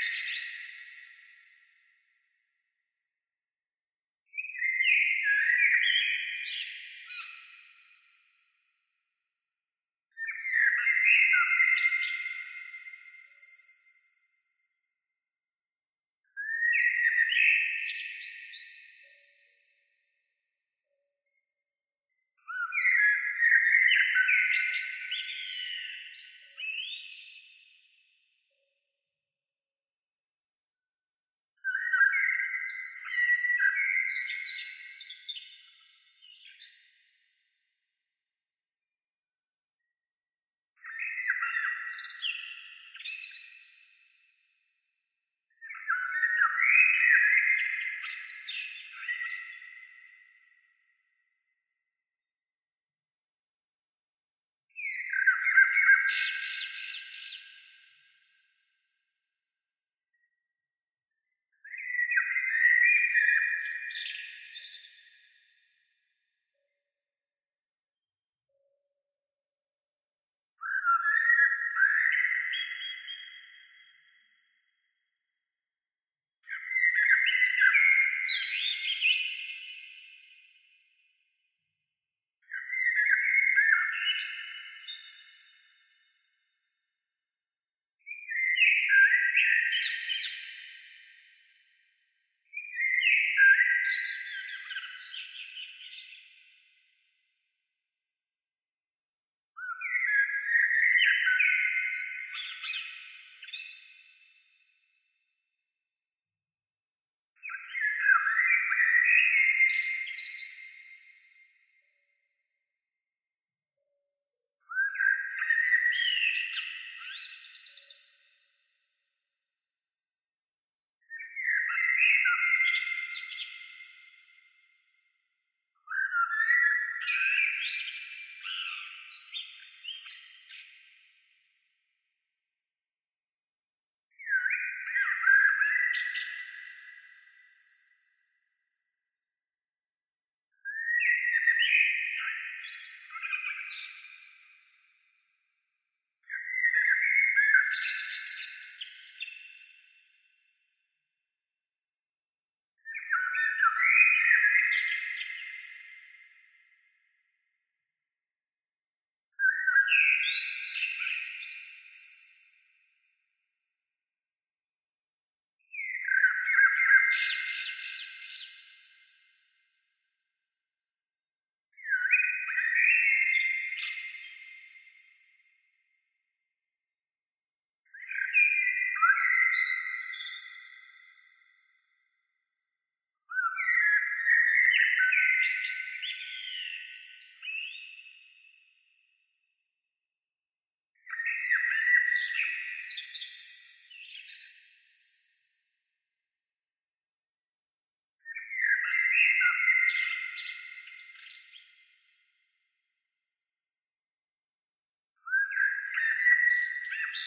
Thank you.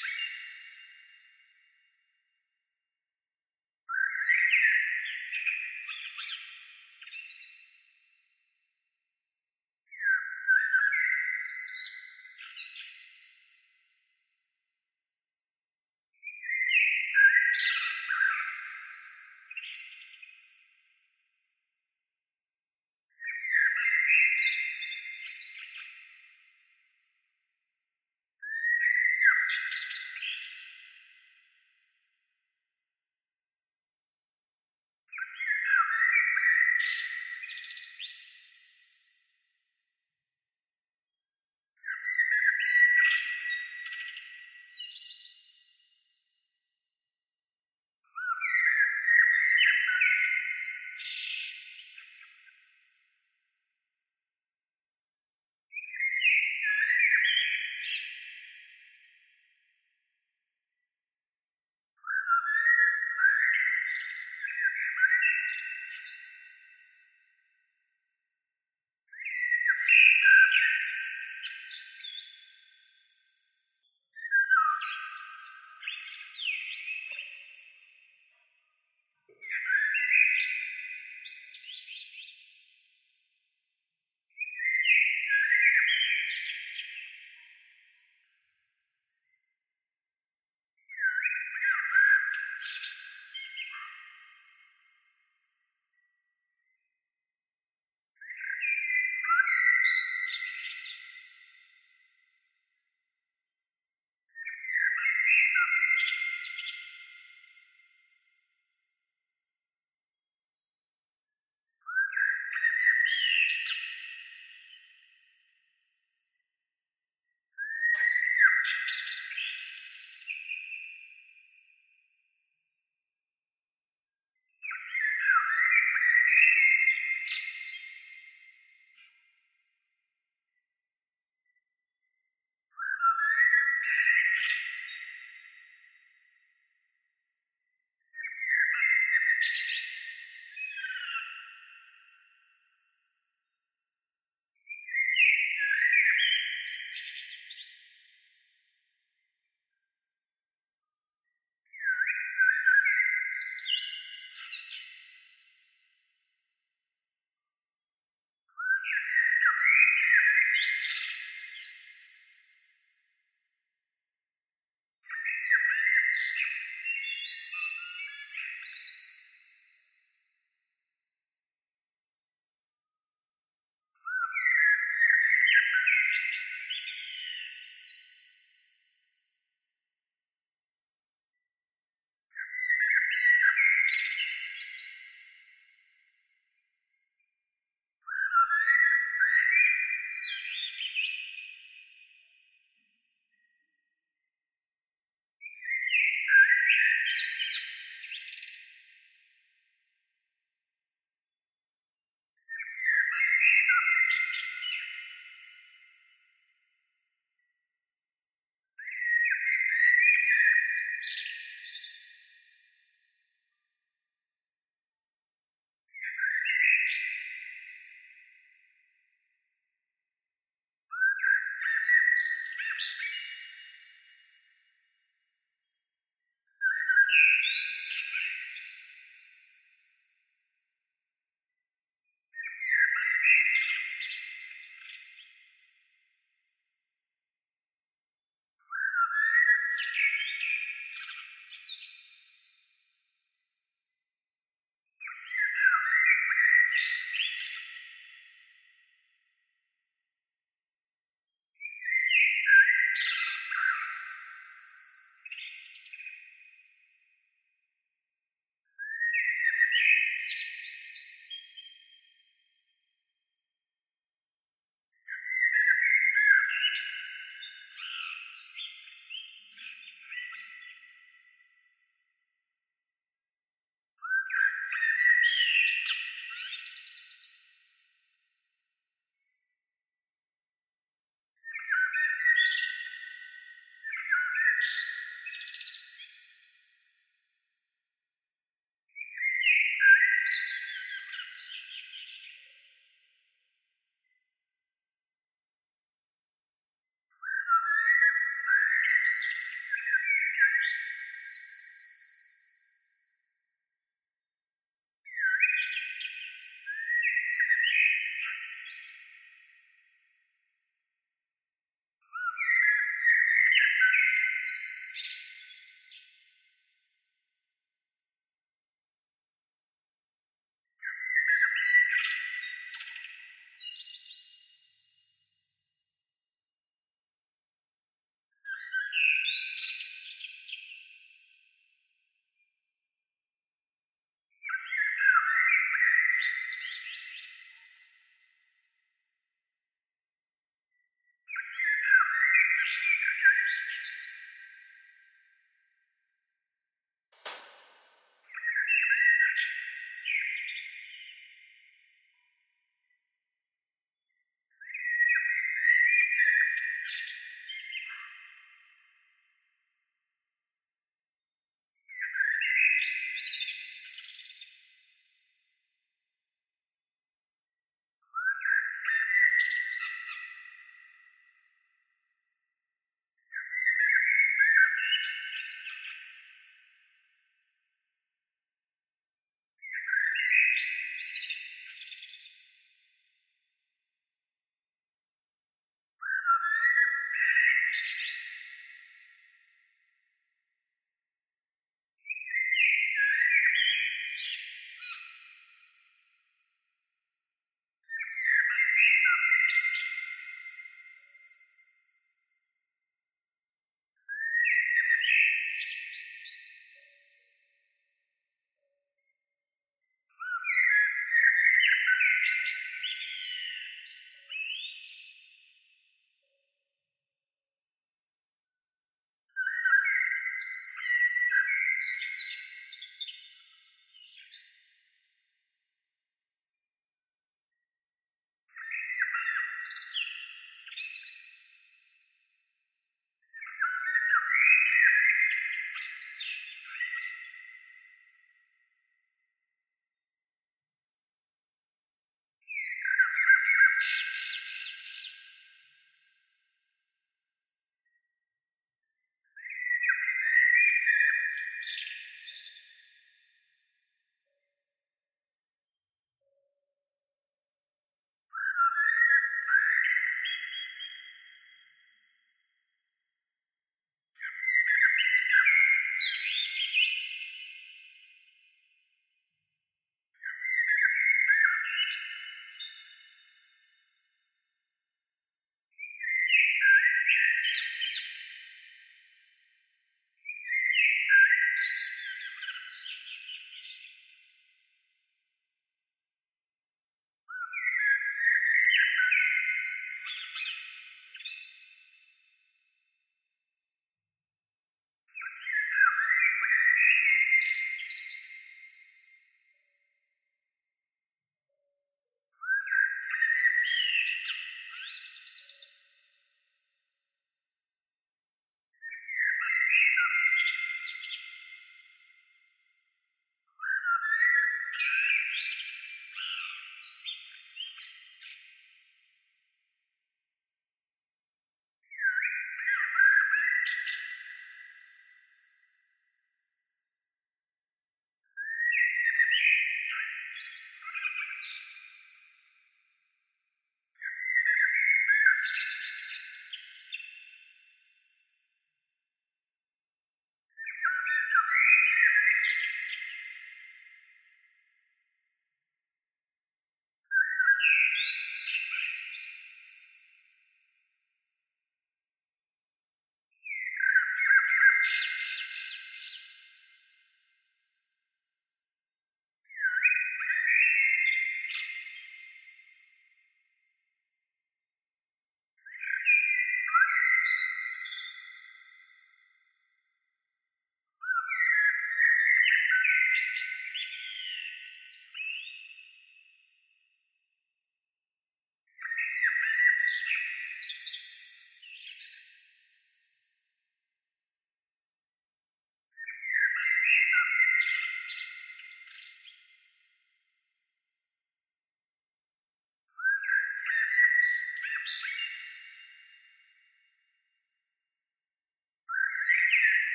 you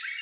you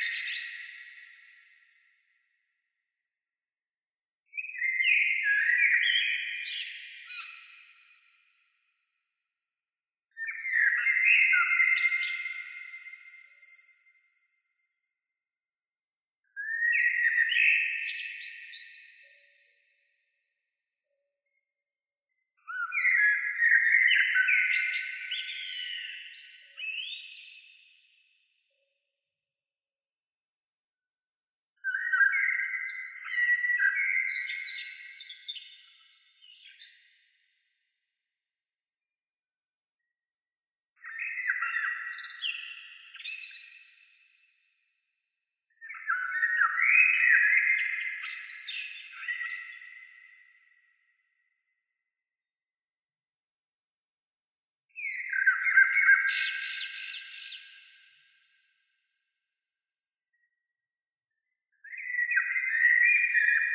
Thank you.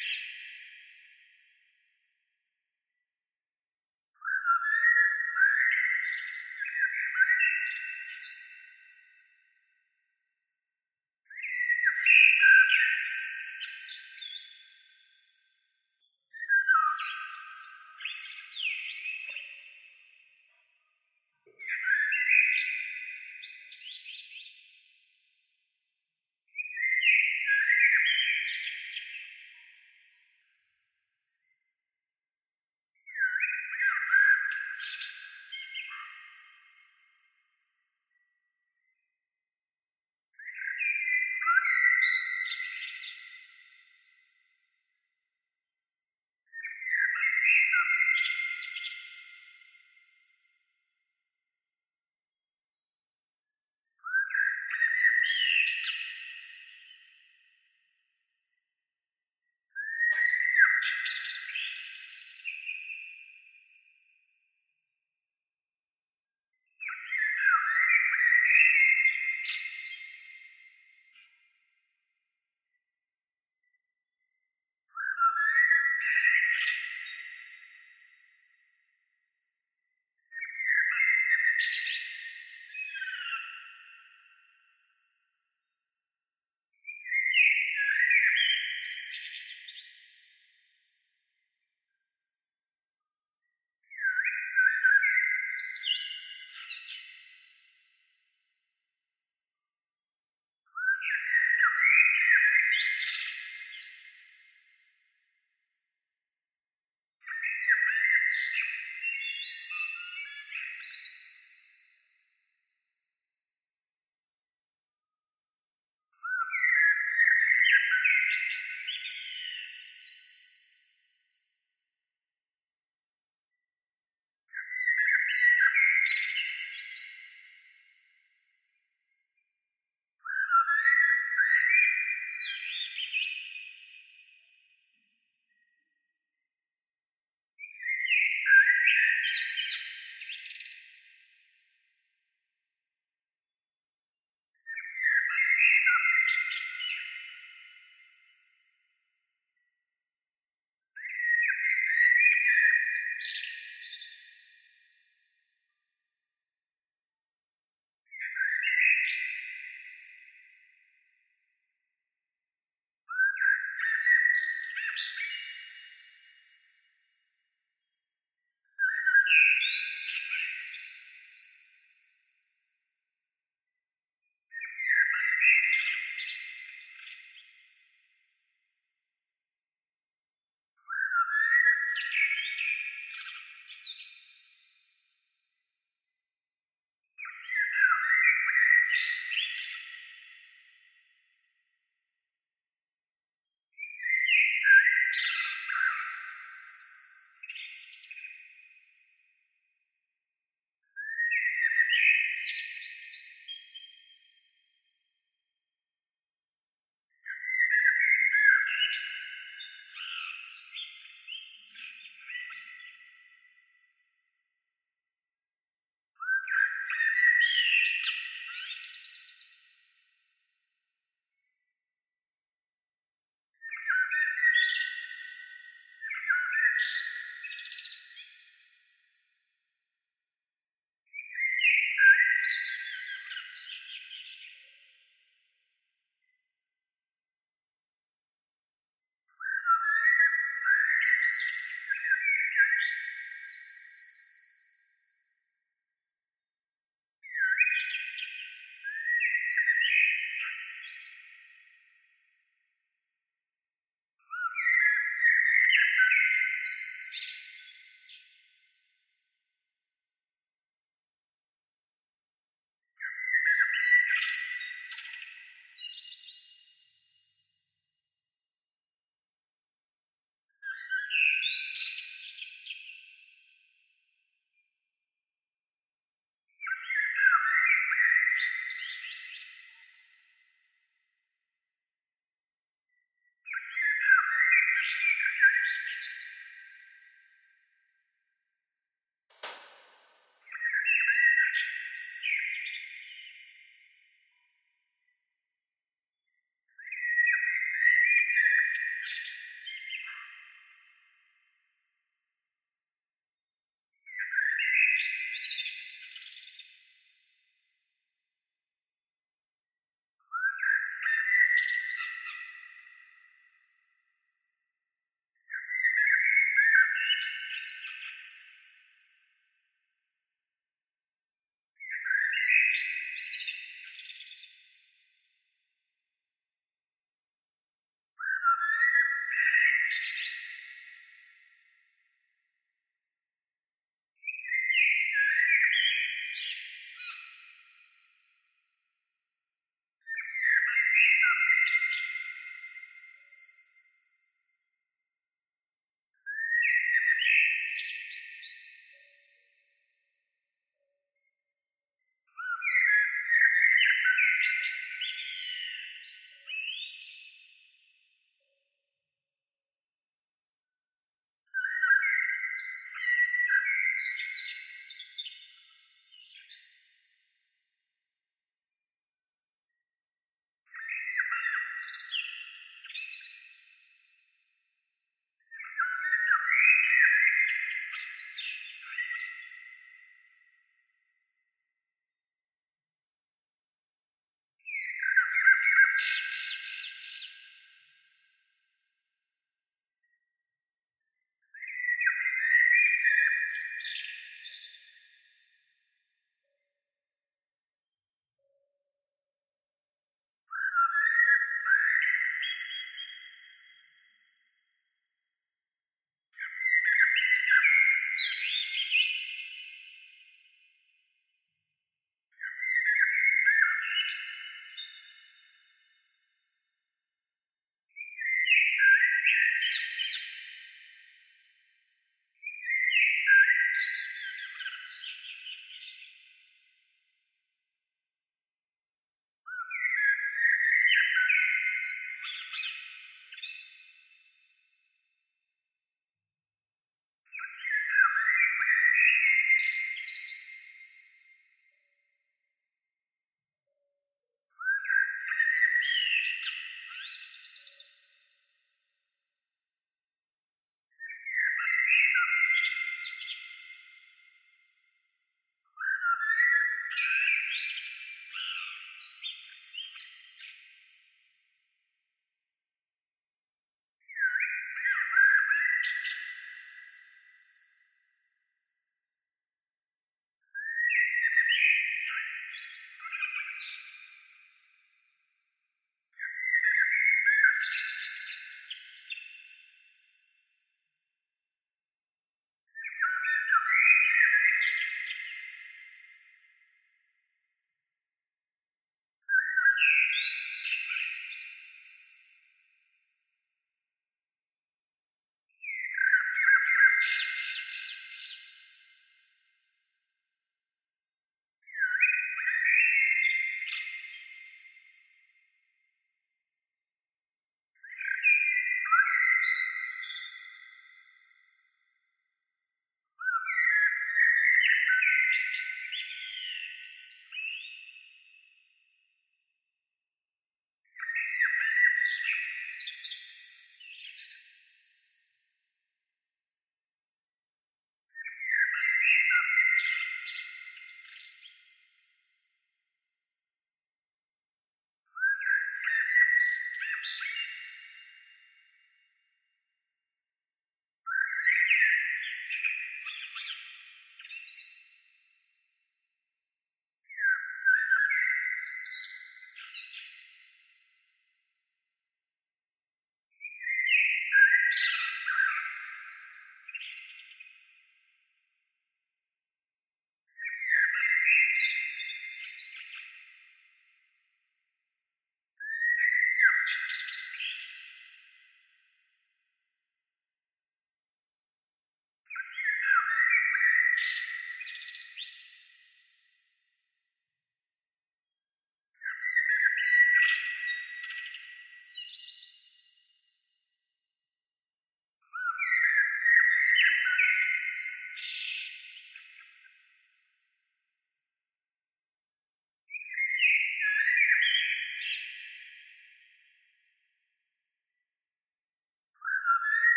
you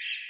you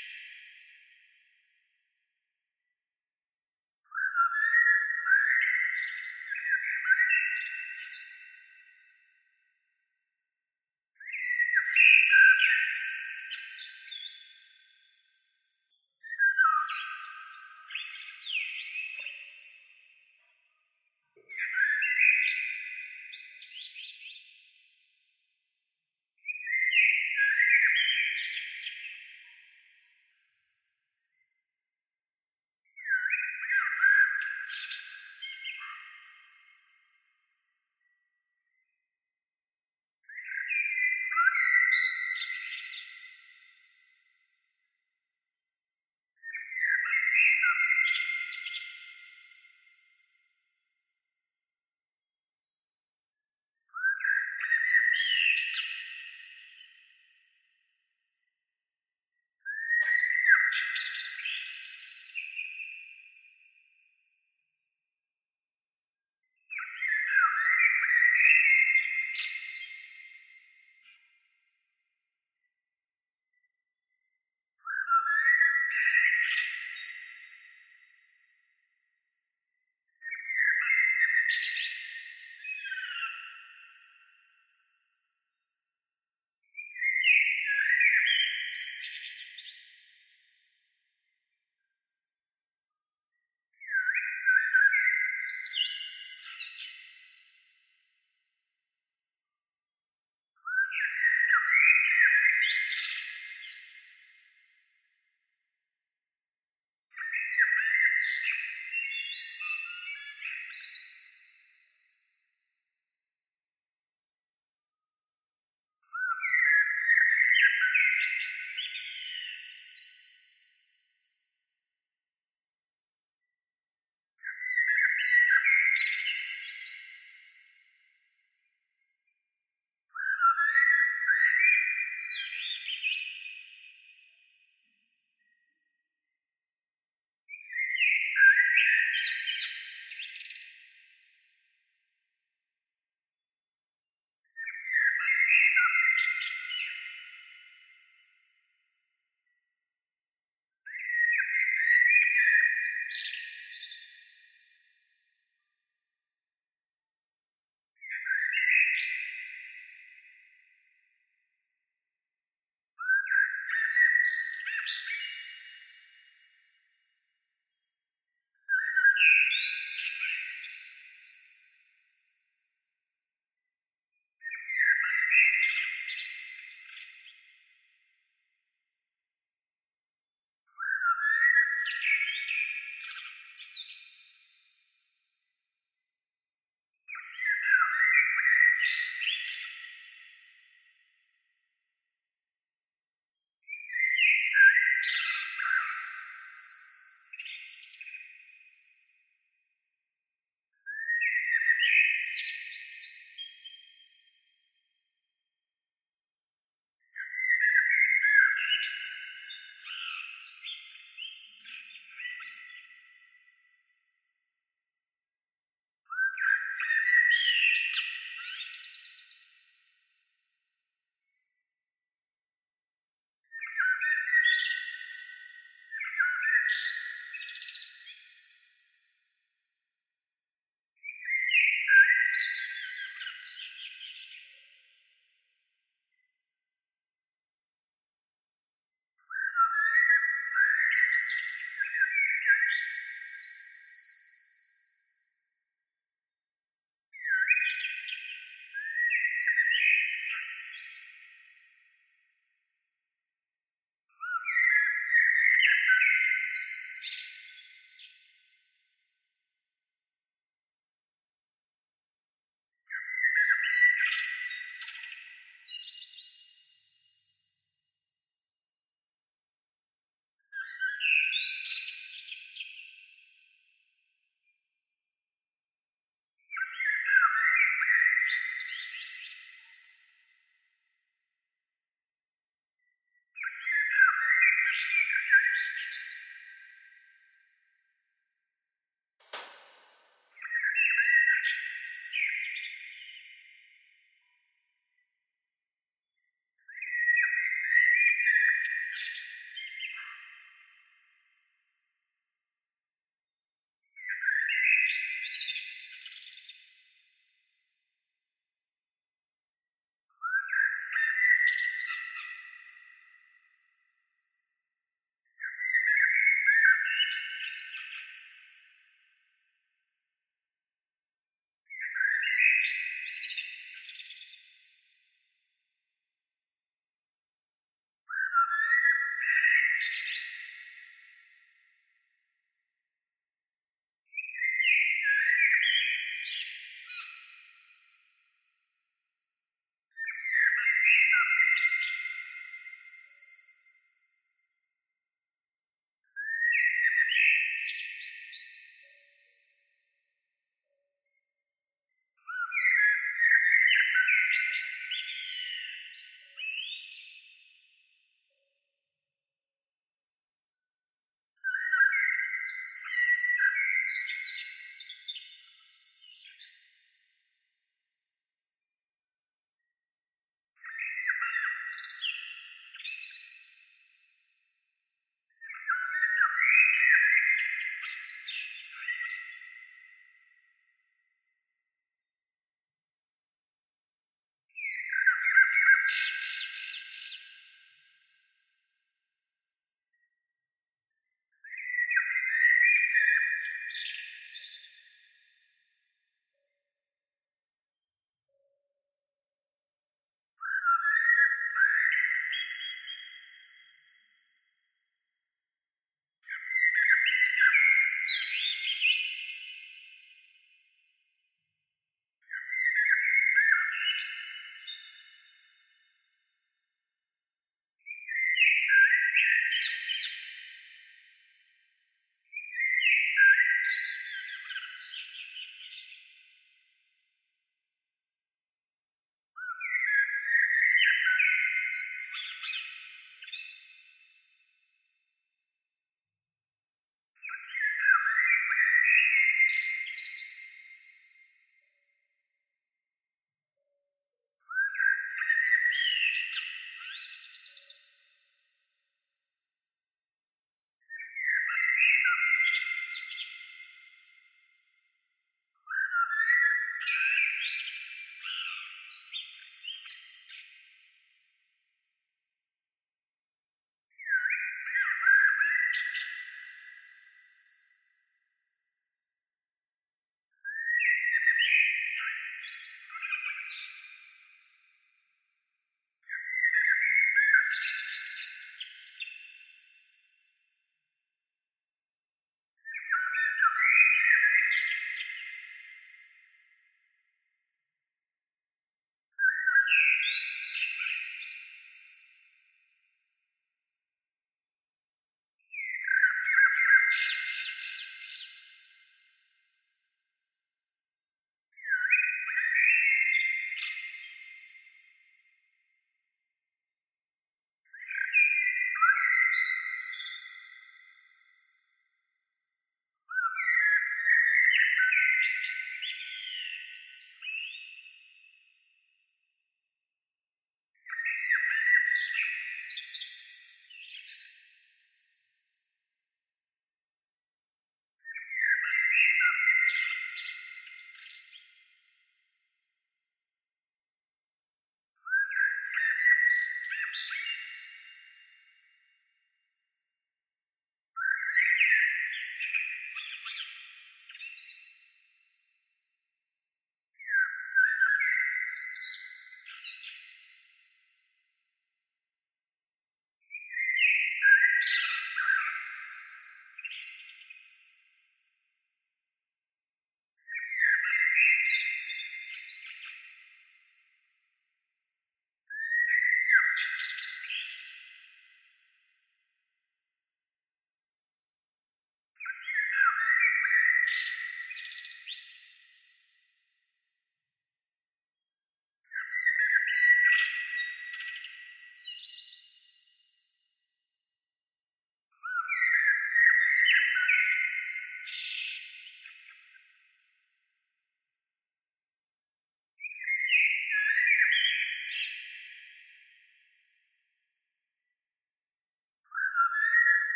Thank you.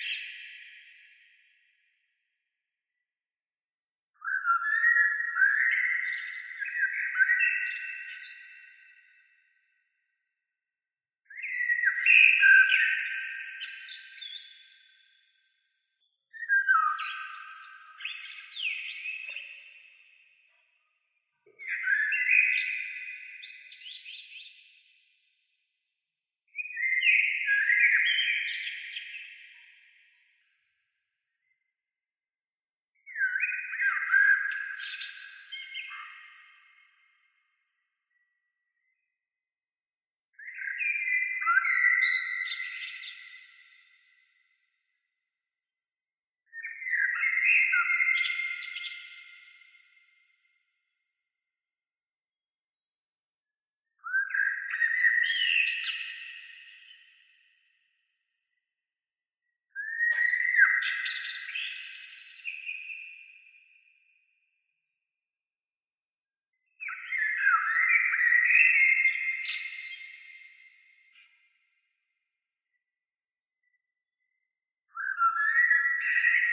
Thank you.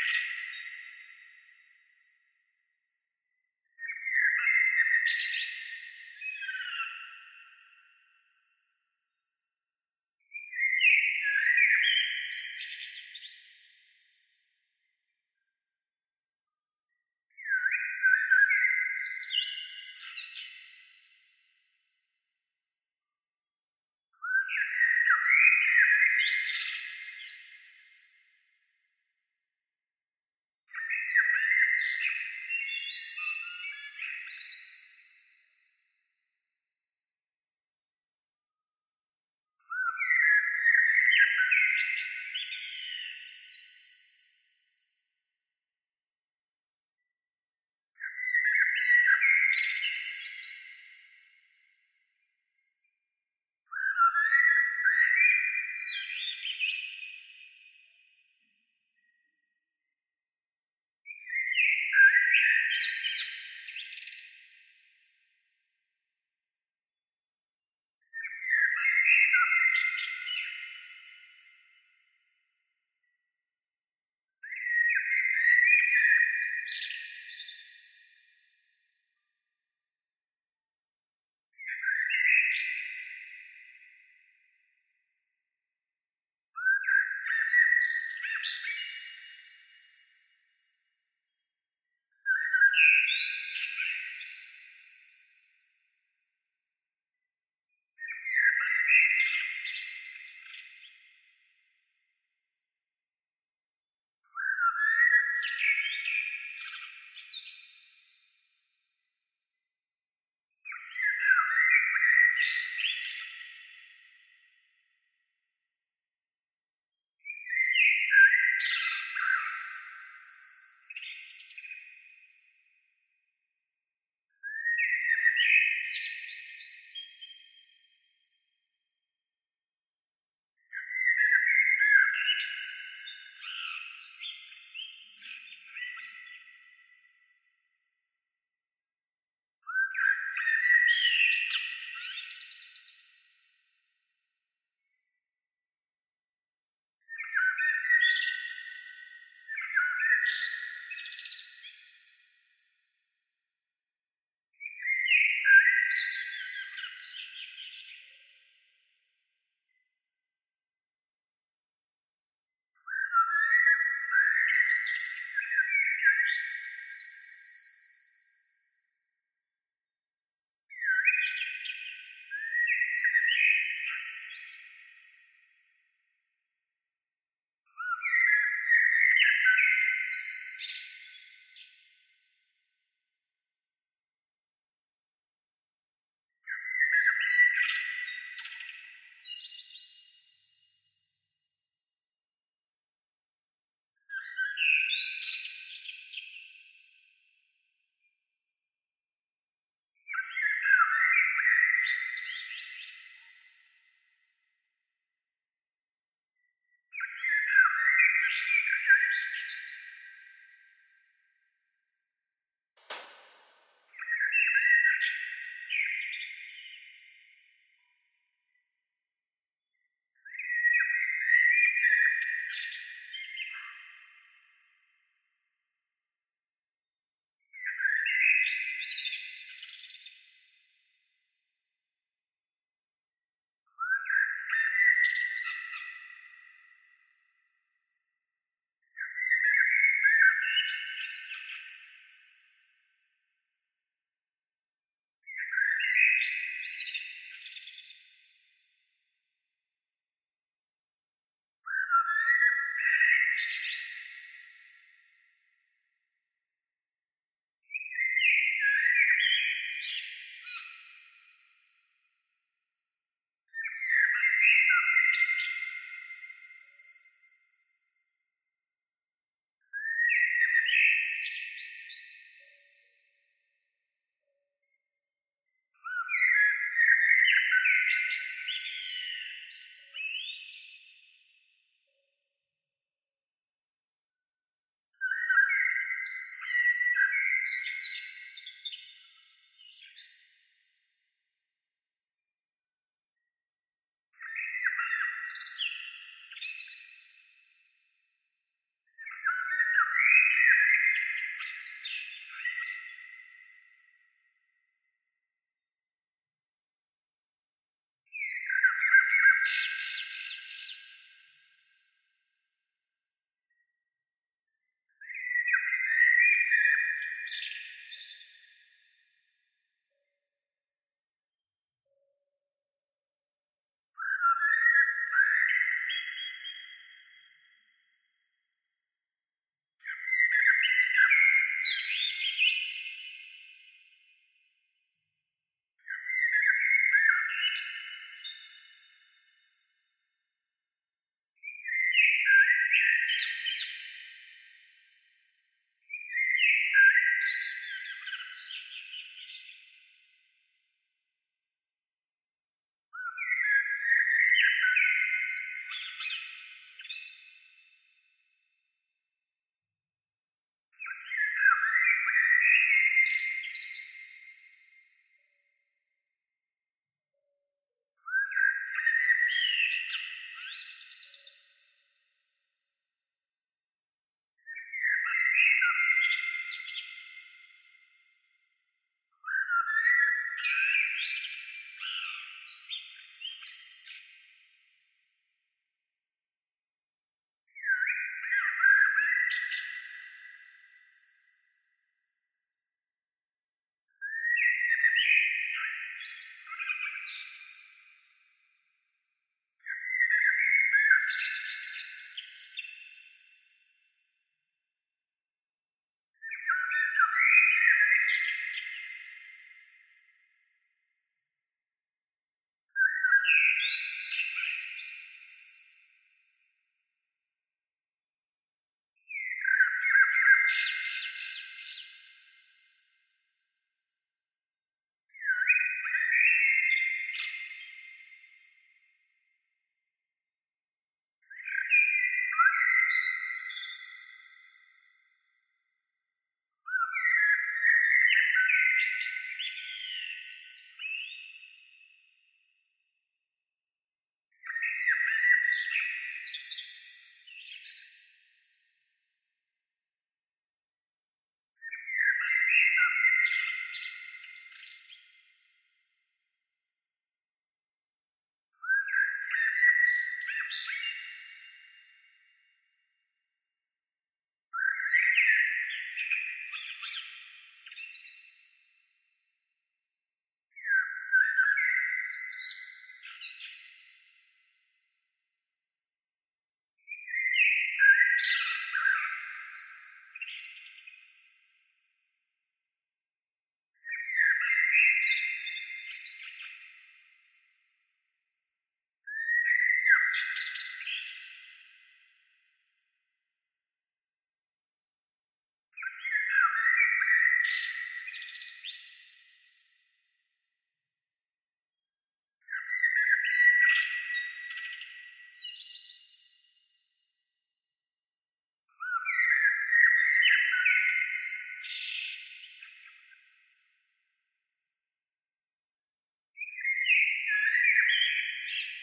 you you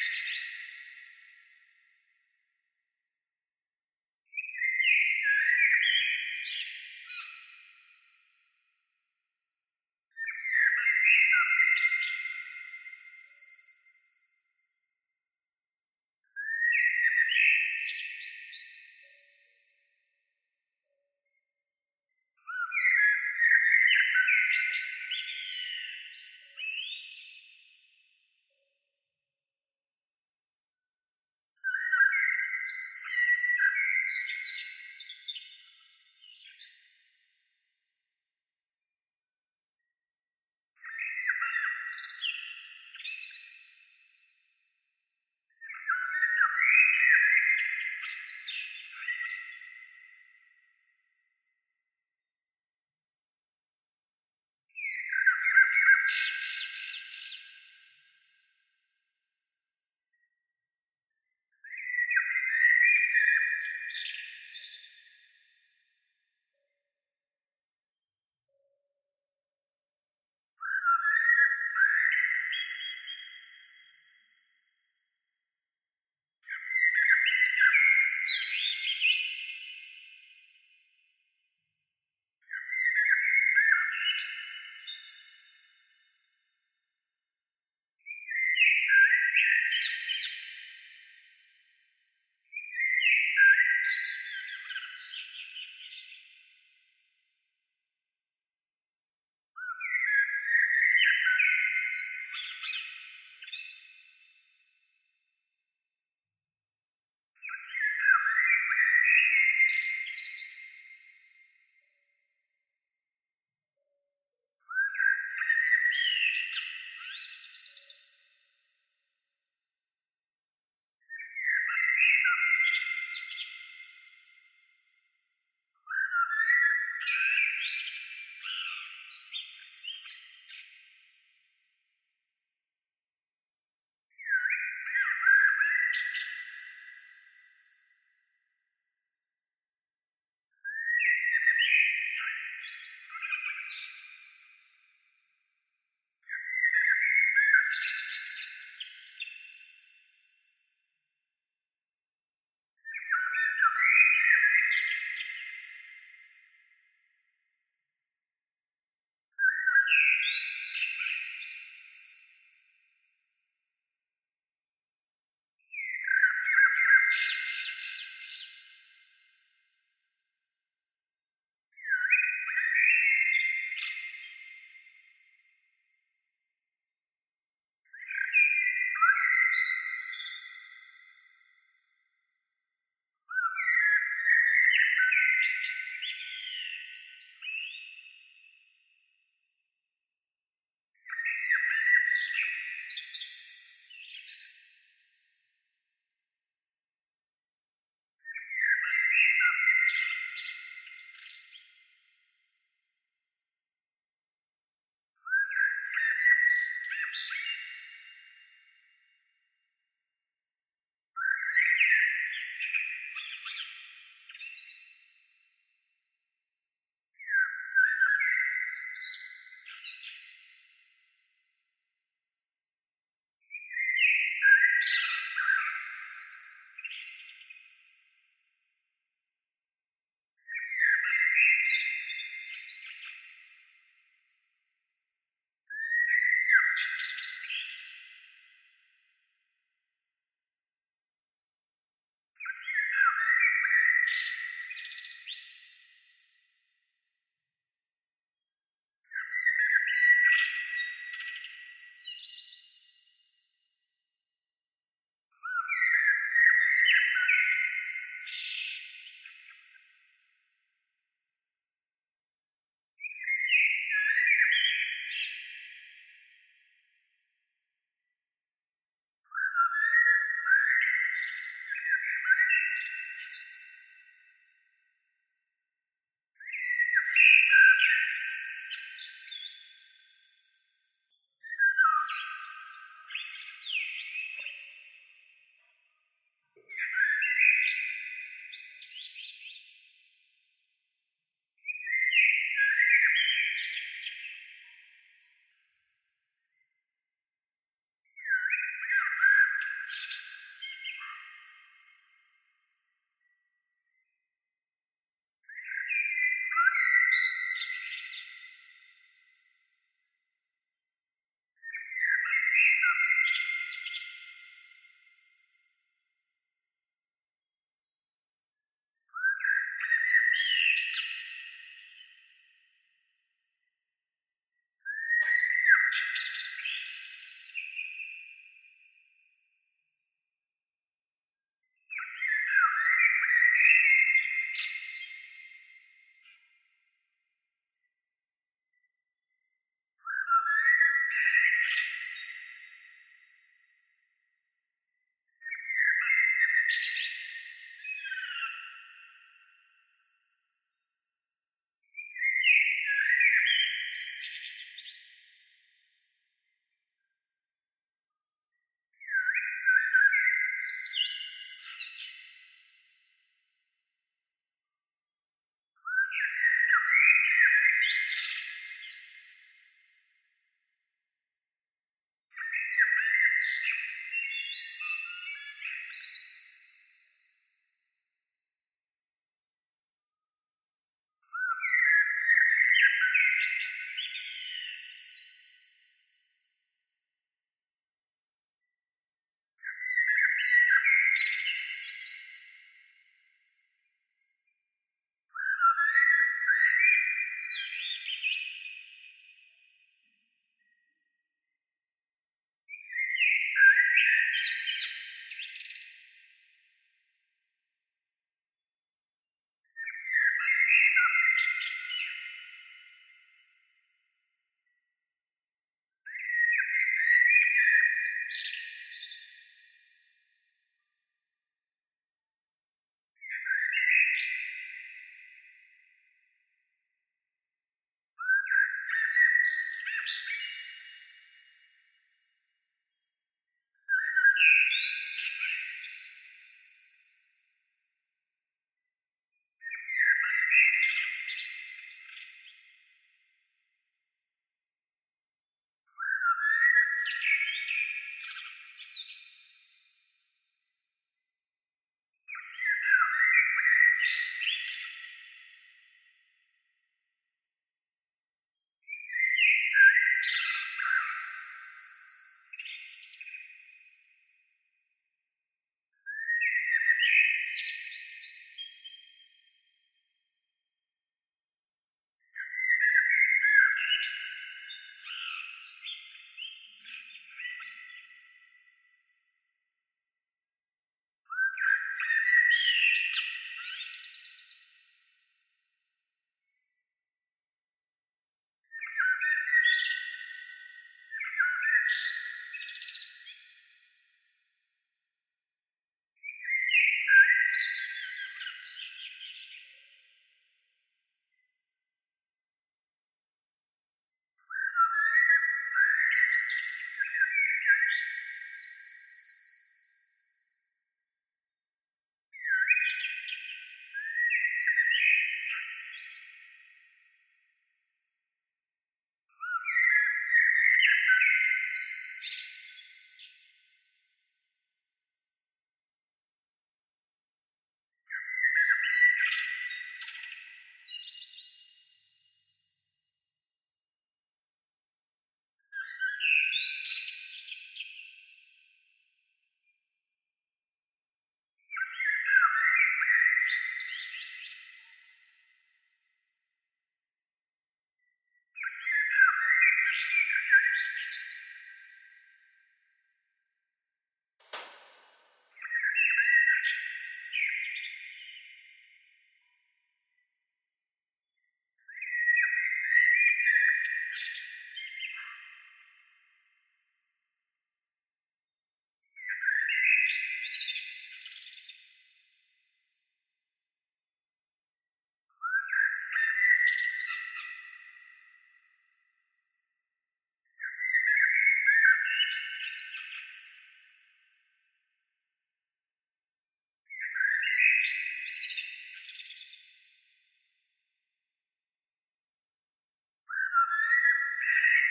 Thank you.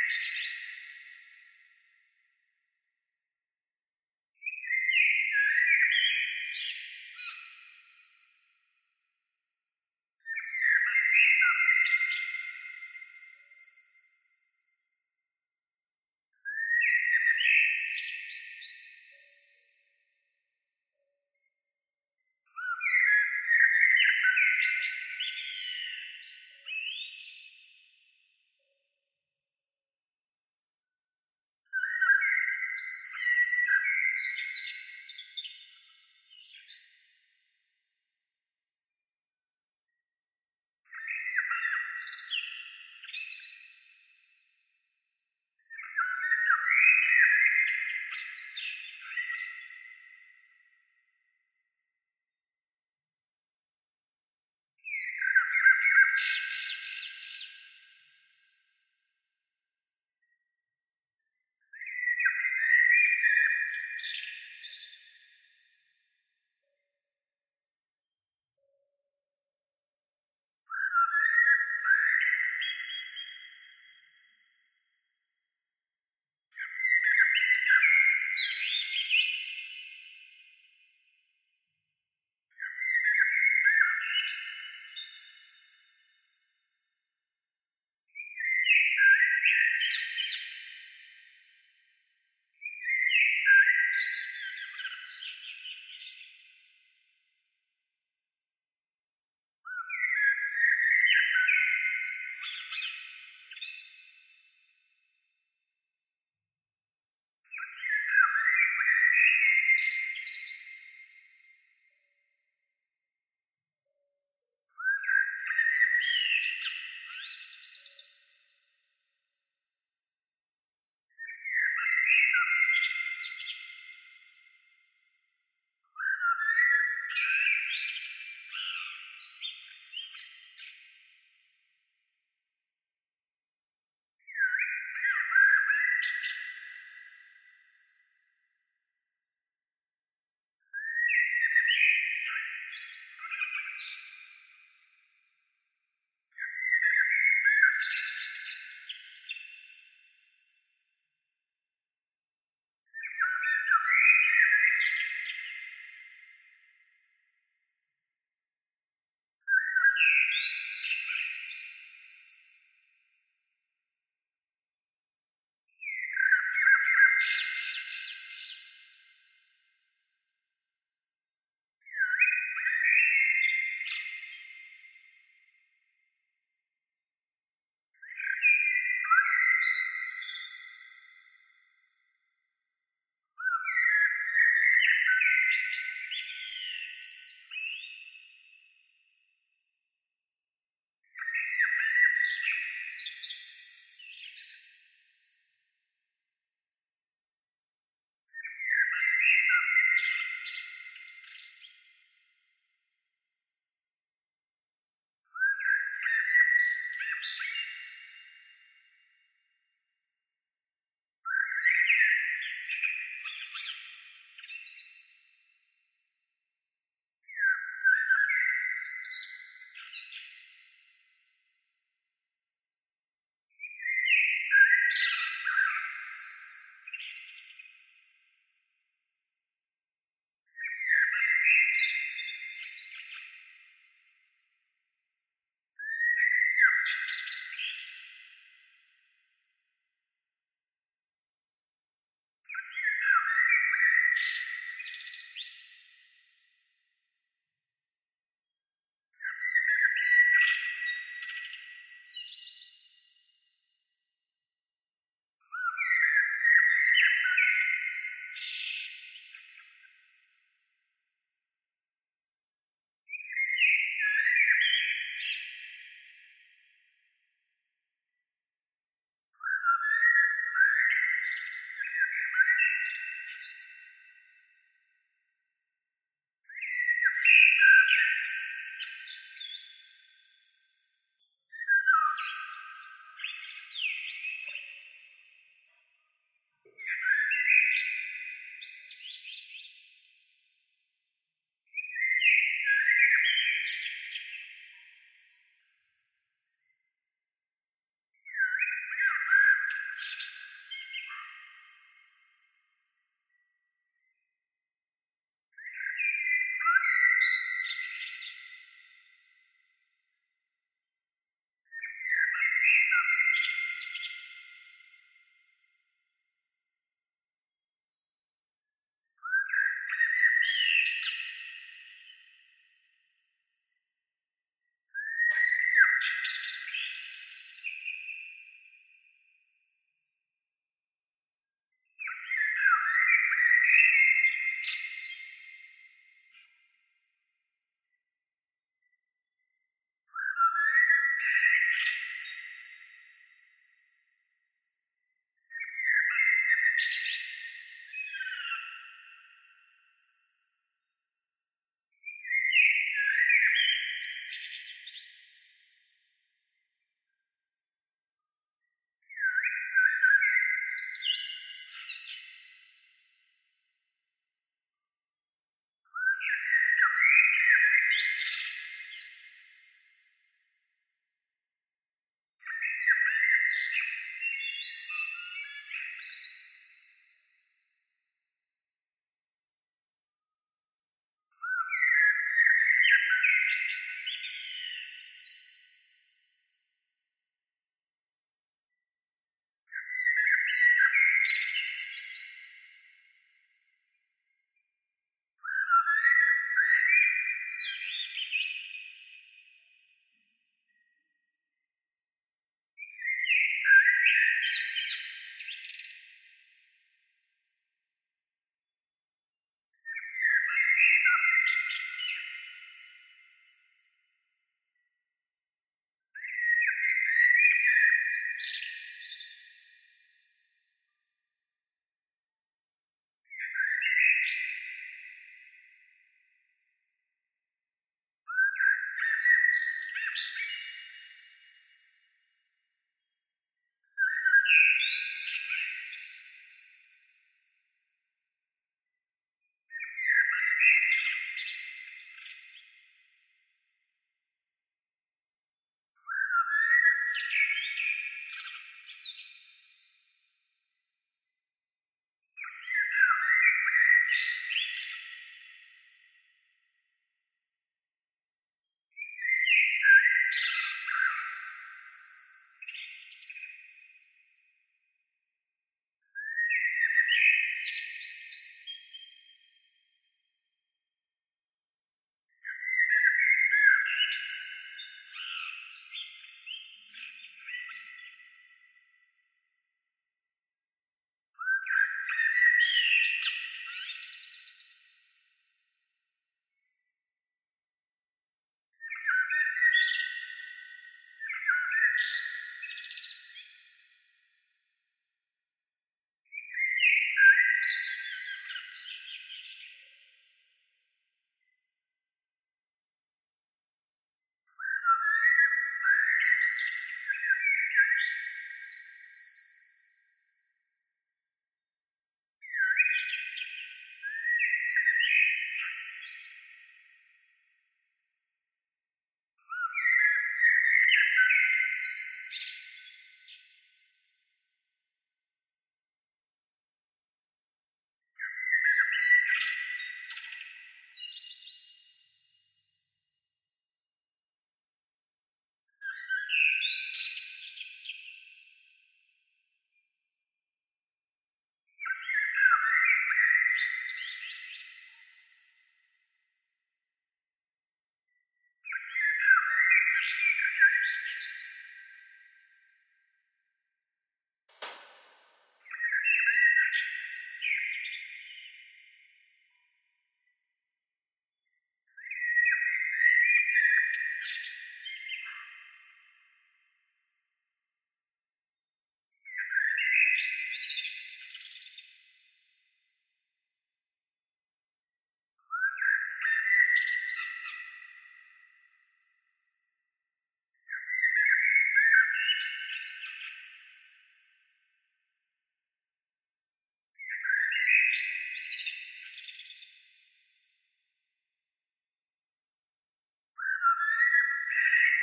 Thank you.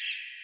you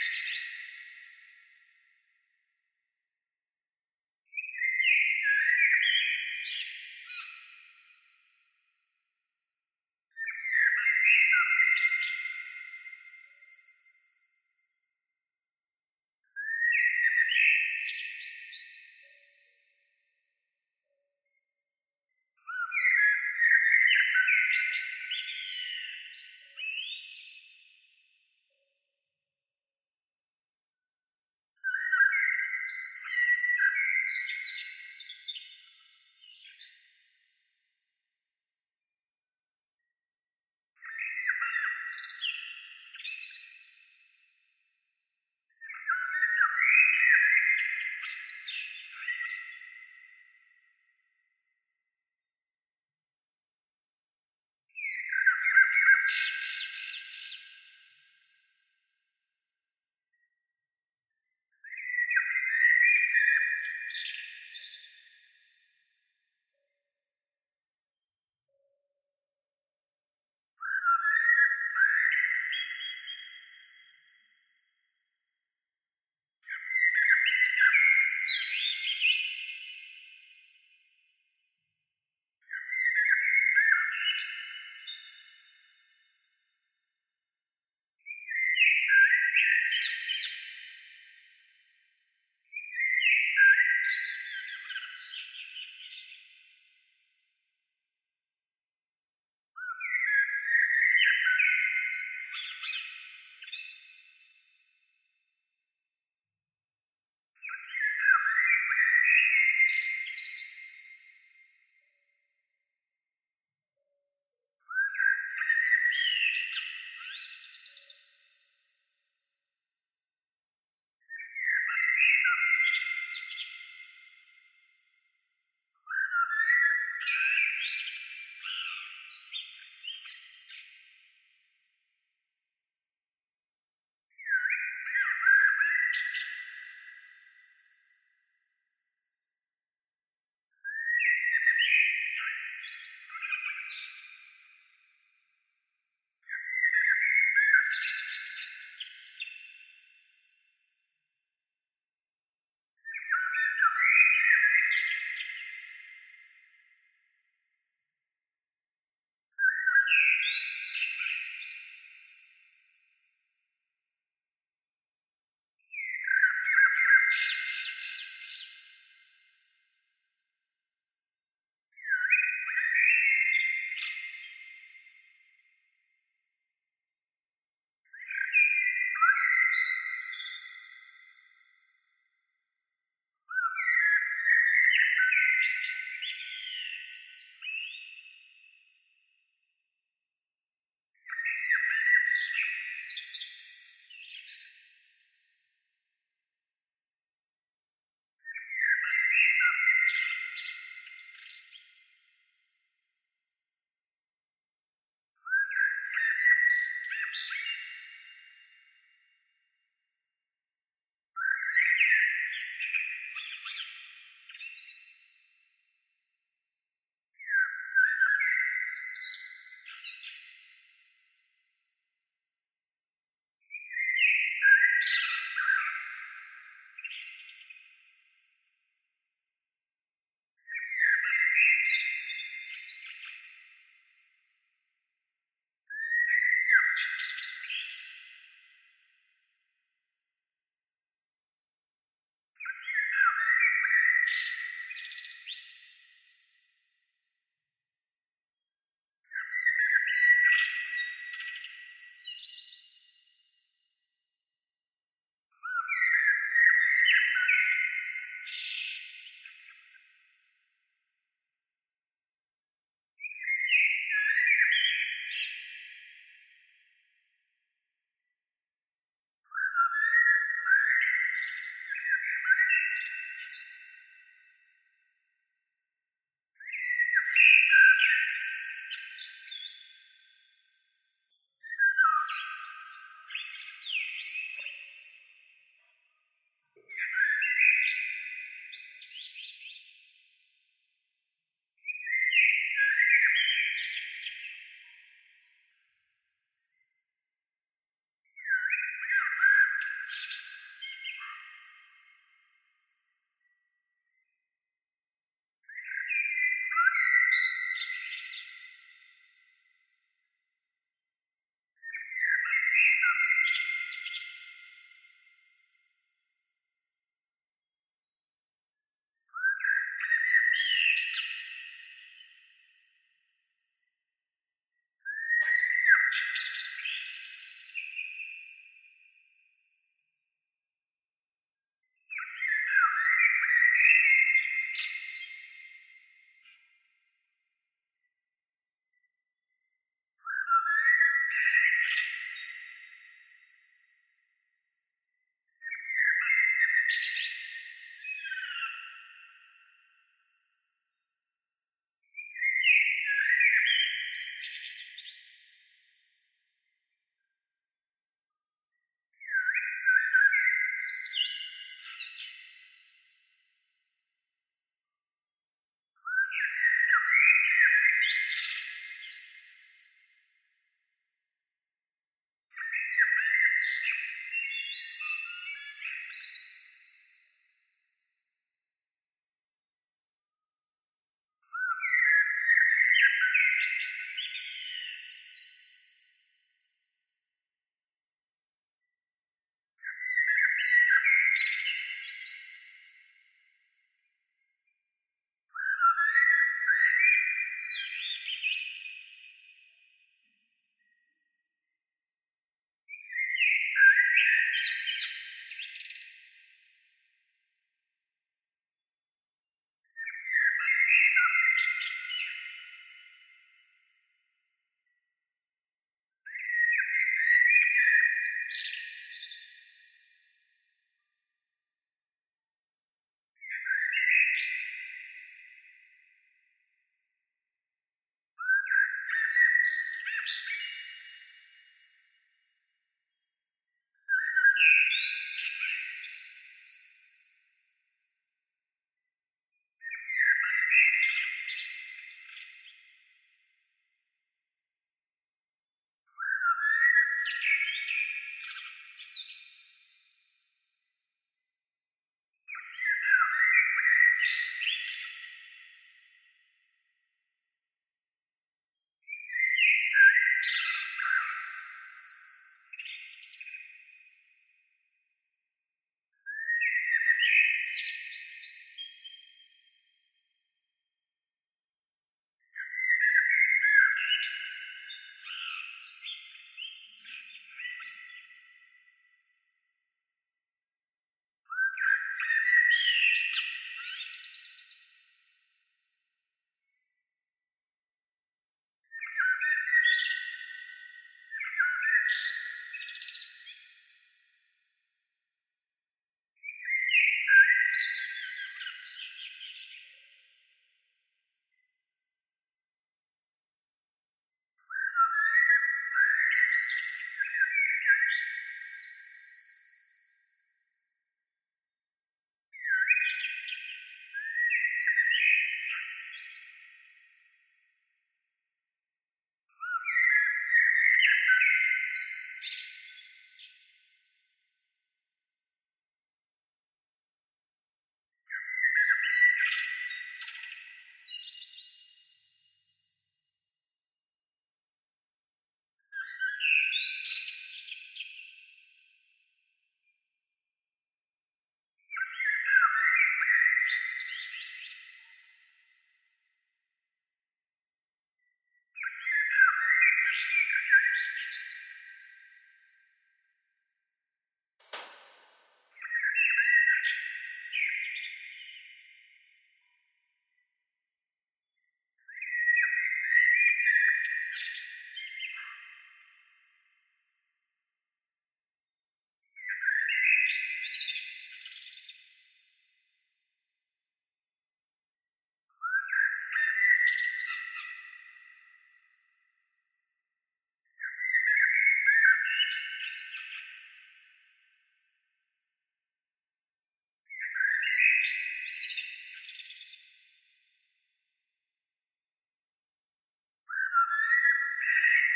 Thank you.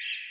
you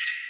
you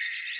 Thank you.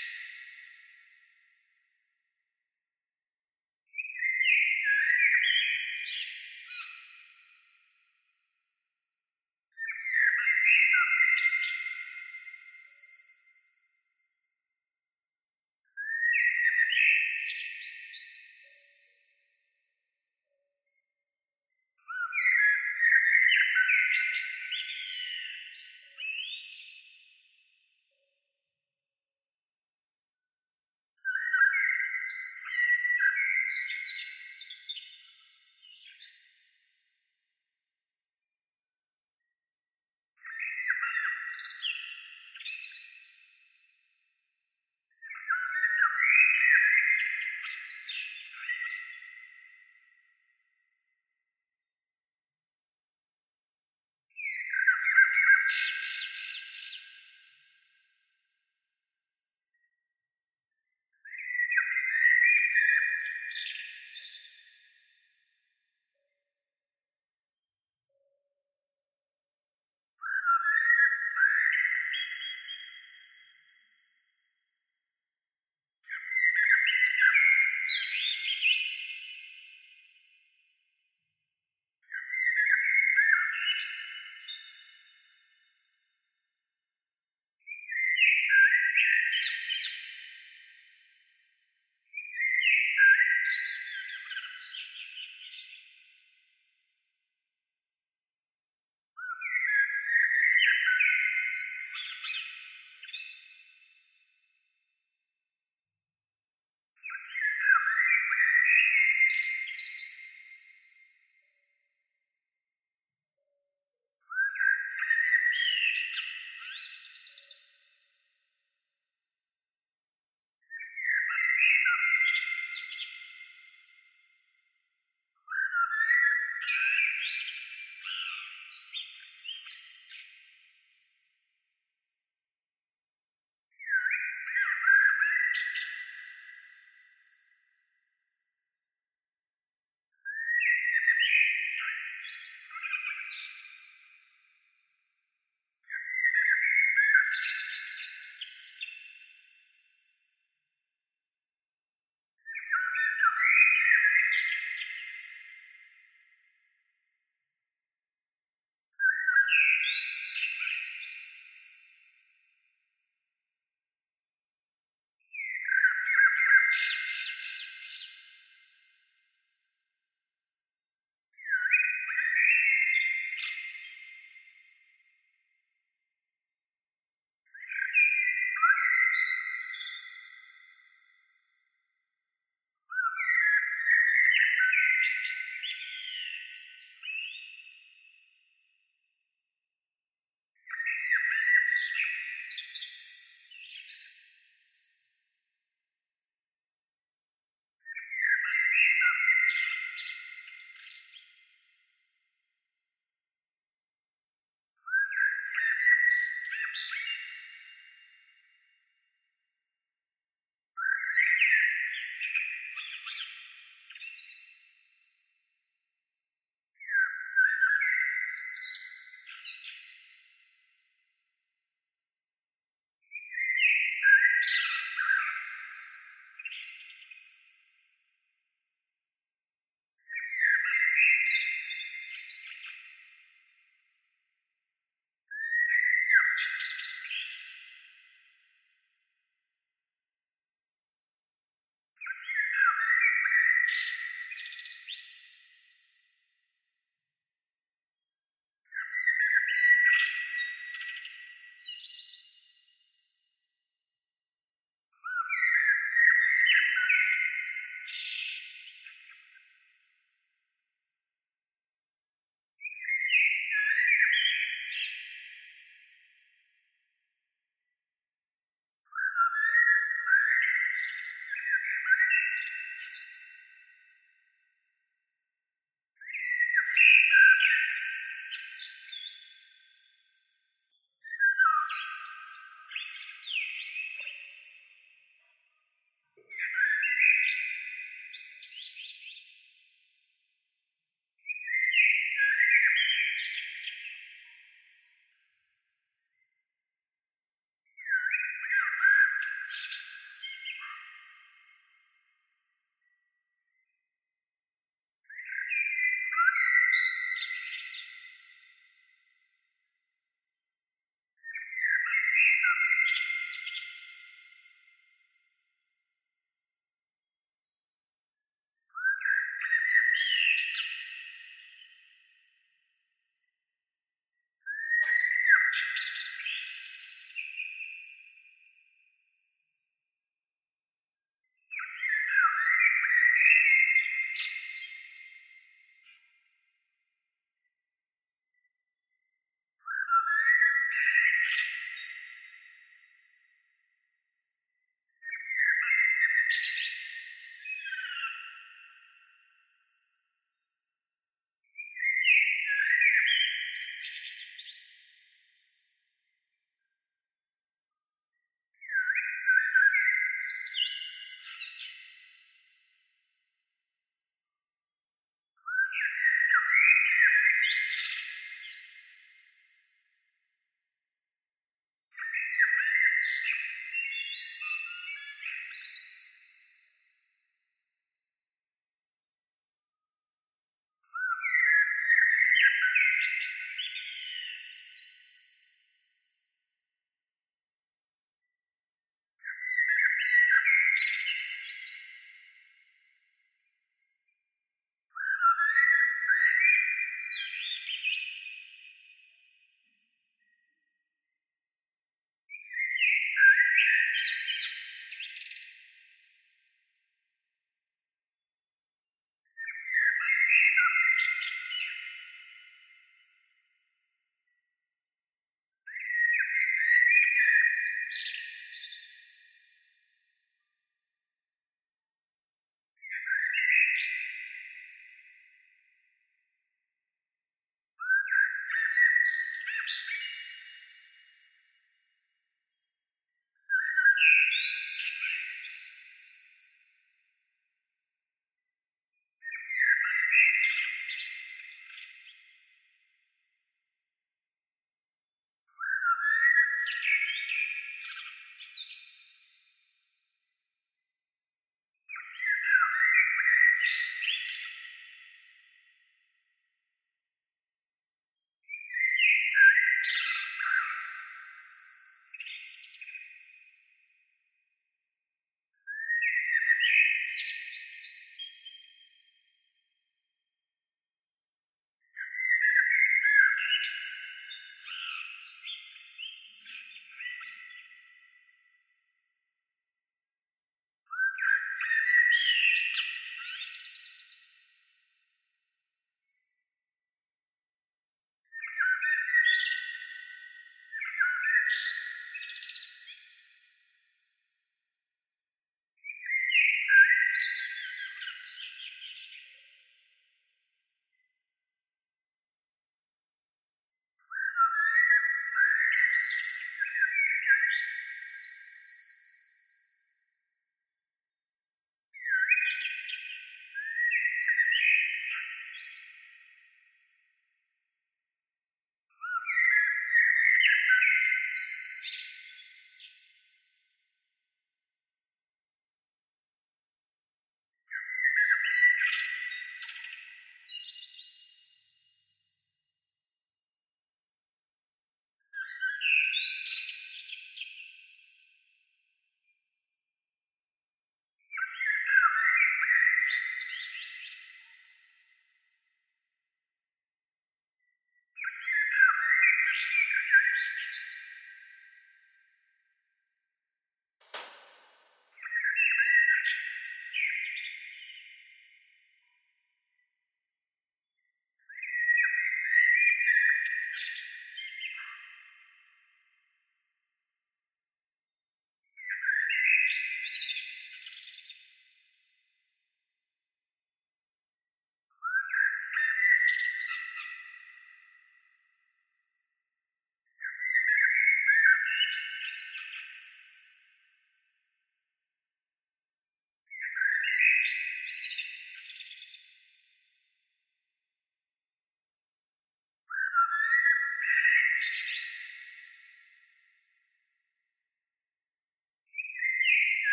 Thank you.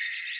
Thank you.